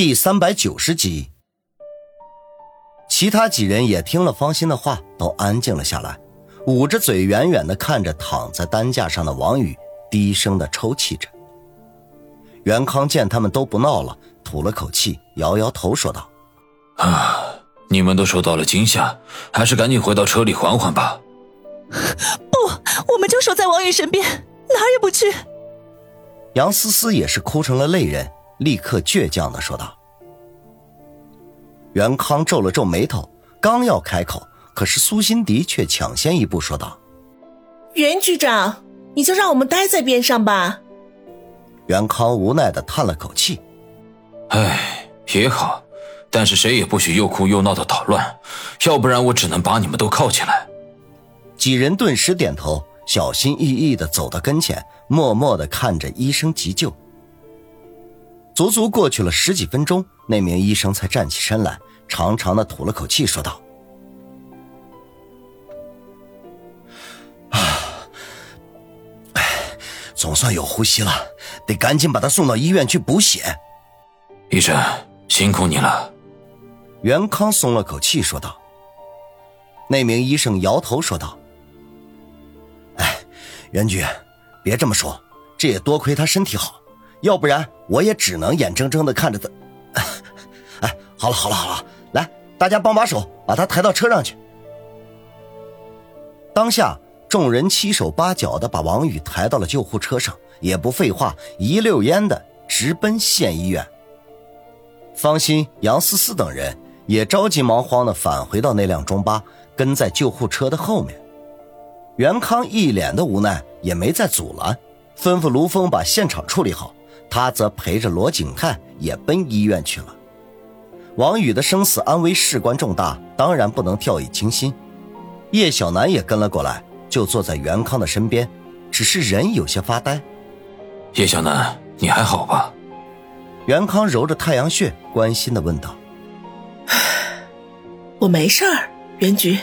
第三百九十集，其他几人也听了方心的话，都安静了下来，捂着嘴，远远的看着躺在担架上的王宇，低声的抽泣着。袁康见他们都不闹了，吐了口气，摇摇头说道：“啊，你们都受到了惊吓，还是赶紧回到车里缓缓吧。”“不，我们就守在王宇身边，哪儿也不去。”杨思思也是哭成了泪人。立刻倔强的说道：“袁康皱了皱眉头，刚要开口，可是苏辛迪却抢先一步说道：‘袁局长，你就让我们待在边上吧。’袁康无奈的叹了口气：‘哎，也好，但是谁也不许又哭又闹的捣乱，要不然我只能把你们都铐起来。’几人顿时点头，小心翼翼的走到跟前，默默的看着医生急救。”足足过去了十几分钟，那名医生才站起身来，长长的吐了口气，说道：“啊，哎，总算有呼吸了，得赶紧把他送到医院去补血。”医生，辛苦你了。袁康松了口气，说道。那名医生摇头说道：“哎，袁局，别这么说，这也多亏他身体好。”要不然我也只能眼睁睁的看着他。哎，好了好了好了，来，大家帮把手，把他抬到车上去。当下众人七手八脚的把王宇抬到了救护车上，也不废话，一溜烟的直奔县医院。方心、杨思思等人也着急忙慌的返回到那辆中巴，跟在救护车的后面。袁康一脸的无奈，也没再阻拦，吩咐卢峰把现场处理好。他则陪着罗景泰也奔医院去了。王宇的生死安危事关重大，当然不能掉以轻心。叶小楠也跟了过来，就坐在袁康的身边，只是人有些发呆。叶小楠，你还好吧？袁康揉着太阳穴，关心的问道：“ 我没事儿，袁局。”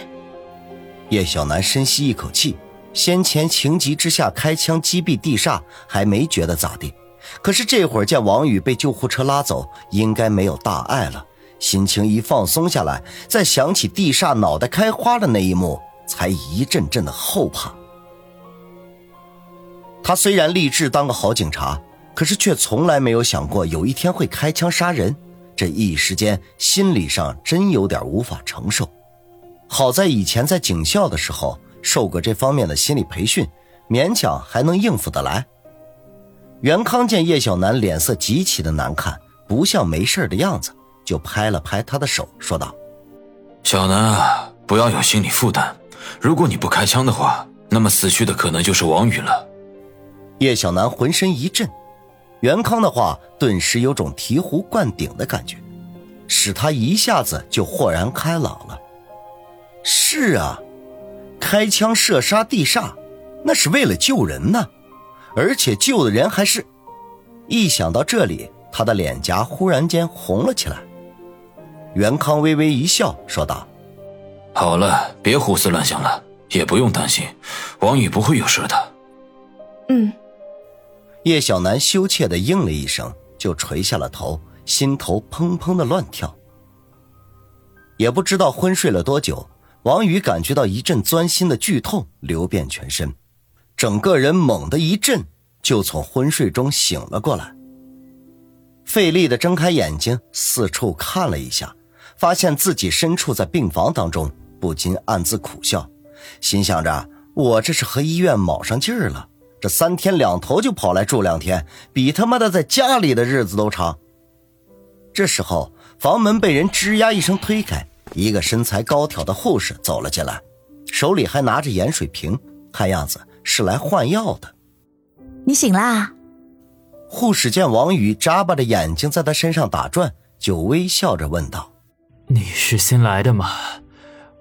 叶小楠深吸一口气，先前情急之下开枪击毙地煞，还没觉得咋地。可是这会儿见王宇被救护车拉走，应该没有大碍了，心情一放松下来，再想起地煞脑袋开花的那一幕，才一阵阵的后怕。他虽然立志当个好警察，可是却从来没有想过有一天会开枪杀人，这一时间心理上真有点无法承受。好在以前在警校的时候受过这方面的心理培训，勉强还能应付得来。袁康见叶小楠脸色极其的难看，不像没事的样子，就拍了拍他的手，说道：“小楠啊，不要有心理负担。如果你不开枪的话，那么死去的可能就是王宇了。”叶小楠浑身一震，袁康的话顿时有种醍醐灌顶的感觉，使他一下子就豁然开朗了。是啊，开枪射杀地煞，那是为了救人呢。而且救的人还是……一想到这里，他的脸颊忽然间红了起来。袁康微微一笑，说道：“好了，别胡思乱想了，也不用担心，王宇不会有事的。”嗯。叶小楠羞怯的应了一声，就垂下了头，心头砰砰的乱跳。也不知道昏睡了多久，王宇感觉到一阵钻心的剧痛流遍全身。整个人猛地一震，就从昏睡中醒了过来。费力的睁开眼睛，四处看了一下，发现自己身处在病房当中，不禁暗自苦笑，心想着：我这是和医院卯上劲儿了，这三天两头就跑来住两天，比他妈的在家里的日子都长。这时候，房门被人吱呀一声推开，一个身材高挑的护士走了进来，手里还拿着盐水瓶，看样子。是来换药的，你醒啦？护士见王宇眨巴着眼睛在他身上打转，就微笑着问道：“你是新来的吗？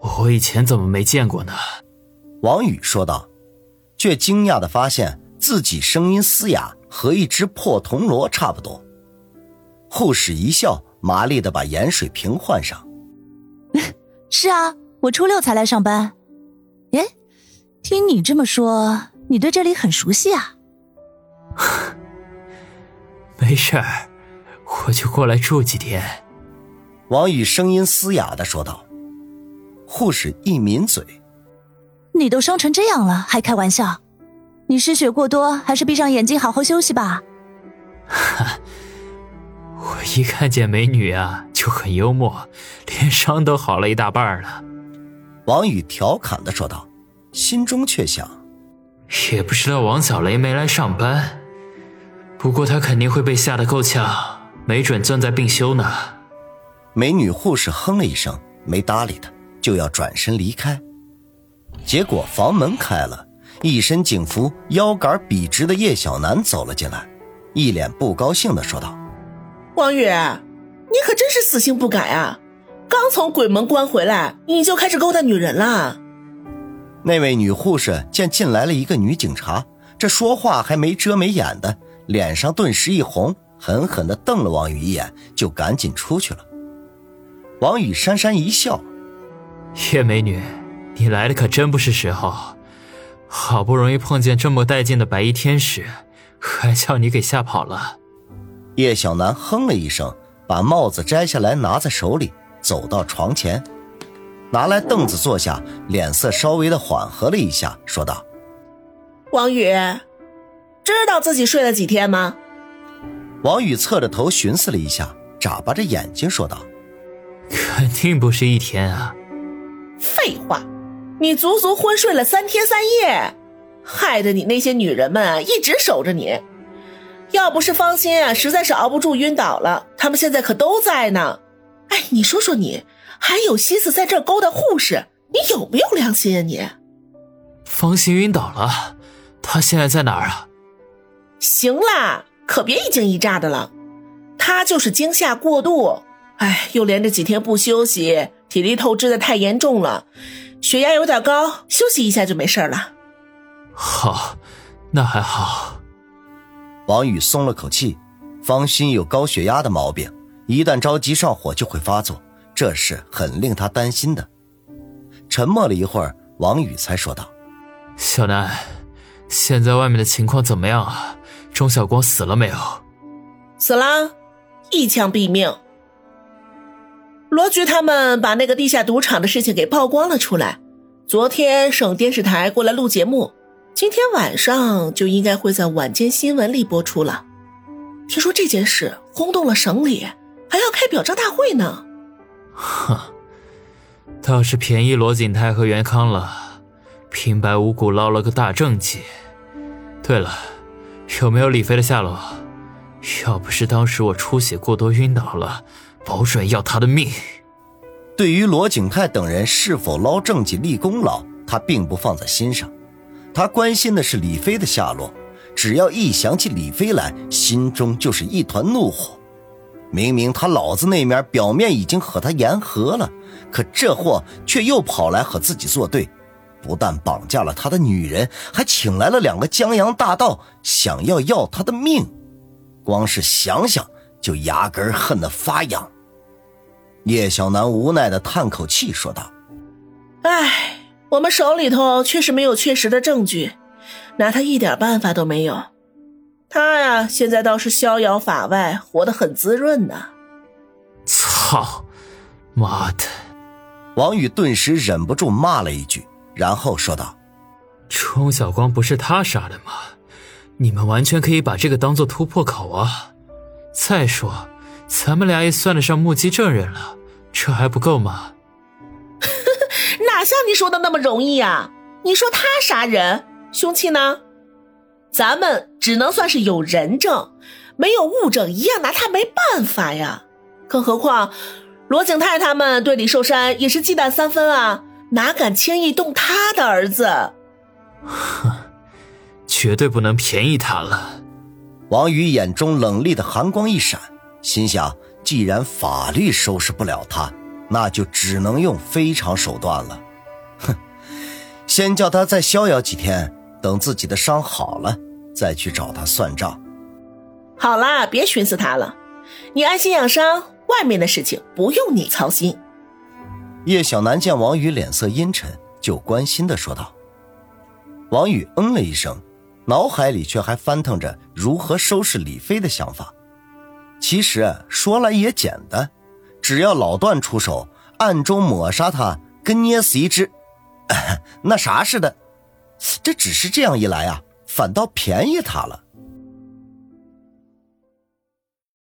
我以前怎么没见过呢？”王宇说道，却惊讶的发现自己声音嘶哑，和一只破铜锣差不多。护士一笑，麻利的把盐水瓶换上：“ 是啊，我初六才来上班。”哎。听你这么说，你对这里很熟悉啊？没事儿，我就过来住几天。”王宇声音嘶哑的说道。护士一抿嘴：“你都伤成这样了，还开玩笑？你失血过多，还是闭上眼睛好好休息吧。”哈，我一看见美女啊就很幽默，连伤都好了一大半了。王宇调侃的说道，心中却想：也不知道王小雷没来上班，不过他肯定会被吓得够呛，没准正在病休呢。美女护士哼了一声，没搭理他，就要转身离开。结果房门开了，一身警服、腰杆笔直的叶小楠走了进来，一脸不高兴的说道：“王宇，你可真是死性不改啊！”刚从鬼门关回来，你就开始勾搭女人了。那位女护士见进来了一个女警察，这说话还没遮没掩的，脸上顿时一红，狠狠地瞪了王宇一眼，就赶紧出去了。王宇讪讪一笑：“叶美女，你来的可真不是时候，好不容易碰见这么带劲的白衣天使，还叫你给吓跑了。”叶小楠哼了一声，把帽子摘下来拿在手里。走到床前，拿来凳子坐下，脸色稍微的缓和了一下，说道：“王宇，知道自己睡了几天吗？”王宇侧着头寻思了一下，眨巴着眼睛说道：“肯定不是一天啊！”废话，你足足昏睡了三天三夜，害得你那些女人们啊一直守着你。要不是芳心啊实在是熬不住晕倒了，他们现在可都在呢。哎，你说说你，还有心思在这勾搭护士？你有没有良心啊你？方心晕倒了，他现在在哪儿啊？行啦，可别一惊一乍的了。他就是惊吓过度，哎，又连着几天不休息，体力透支的太严重了，血压有点高，休息一下就没事了。好，那还好。王宇松了口气，方心有高血压的毛病。一旦着急上火就会发作，这是很令他担心的。沉默了一会儿，王宇才说道：“小南，现在外面的情况怎么样啊？钟晓光死了没有？”“死了，一枪毙命。”罗局他们把那个地下赌场的事情给曝光了出来，昨天省电视台过来录节目，今天晚上就应该会在晚间新闻里播出了。听说这件事轰动了省里。还要开表彰大会呢，哼，倒是便宜罗景泰和袁康了，平白无故捞了个大政绩。对了，有没有李飞的下落？要不是当时我出血过多晕倒了，保准要他的命。对于罗景泰等人是否捞政绩立功劳，他并不放在心上，他关心的是李飞的下落。只要一想起李飞来，心中就是一团怒火。明明他老子那面表面已经和他言和了，可这货却又跑来和自己作对，不但绑架了他的女人，还请来了两个江洋大盗，想要要他的命。光是想想就牙根恨得发痒。叶小楠无奈的叹口气说道：“唉，我们手里头确实没有确实的证据，拿他一点办法都没有。”他呀，现在倒是逍遥法外，活得很滋润呢。操，妈的！王宇顿时忍不住骂了一句，然后说道：“钟小光不是他杀的吗？你们完全可以把这个当做突破口啊！再说，咱们俩也算得上目击证人了，这还不够吗？”哪像你说的那么容易啊？你说他杀人，凶器呢？咱们只能算是有人证，没有物证，一样拿他没办法呀。更何况，罗景泰他们对李寿山也是忌惮三分啊，哪敢轻易动他的儿子？哼，绝对不能便宜他了。王宇眼中冷厉的寒光一闪，心想：既然法律收拾不了他，那就只能用非常手段了。哼，先叫他再逍遥几天。等自己的伤好了，再去找他算账。好啦，别寻思他了，你安心养伤，外面的事情不用你操心。叶小楠见王宇脸色阴沉，就关心的说道。王宇嗯了一声，脑海里却还翻腾着如何收拾李飞的想法。其实说来也简单，只要老段出手，暗中抹杀他，跟捏死一只，那啥似的。这只是这样一来啊，反倒便宜他了。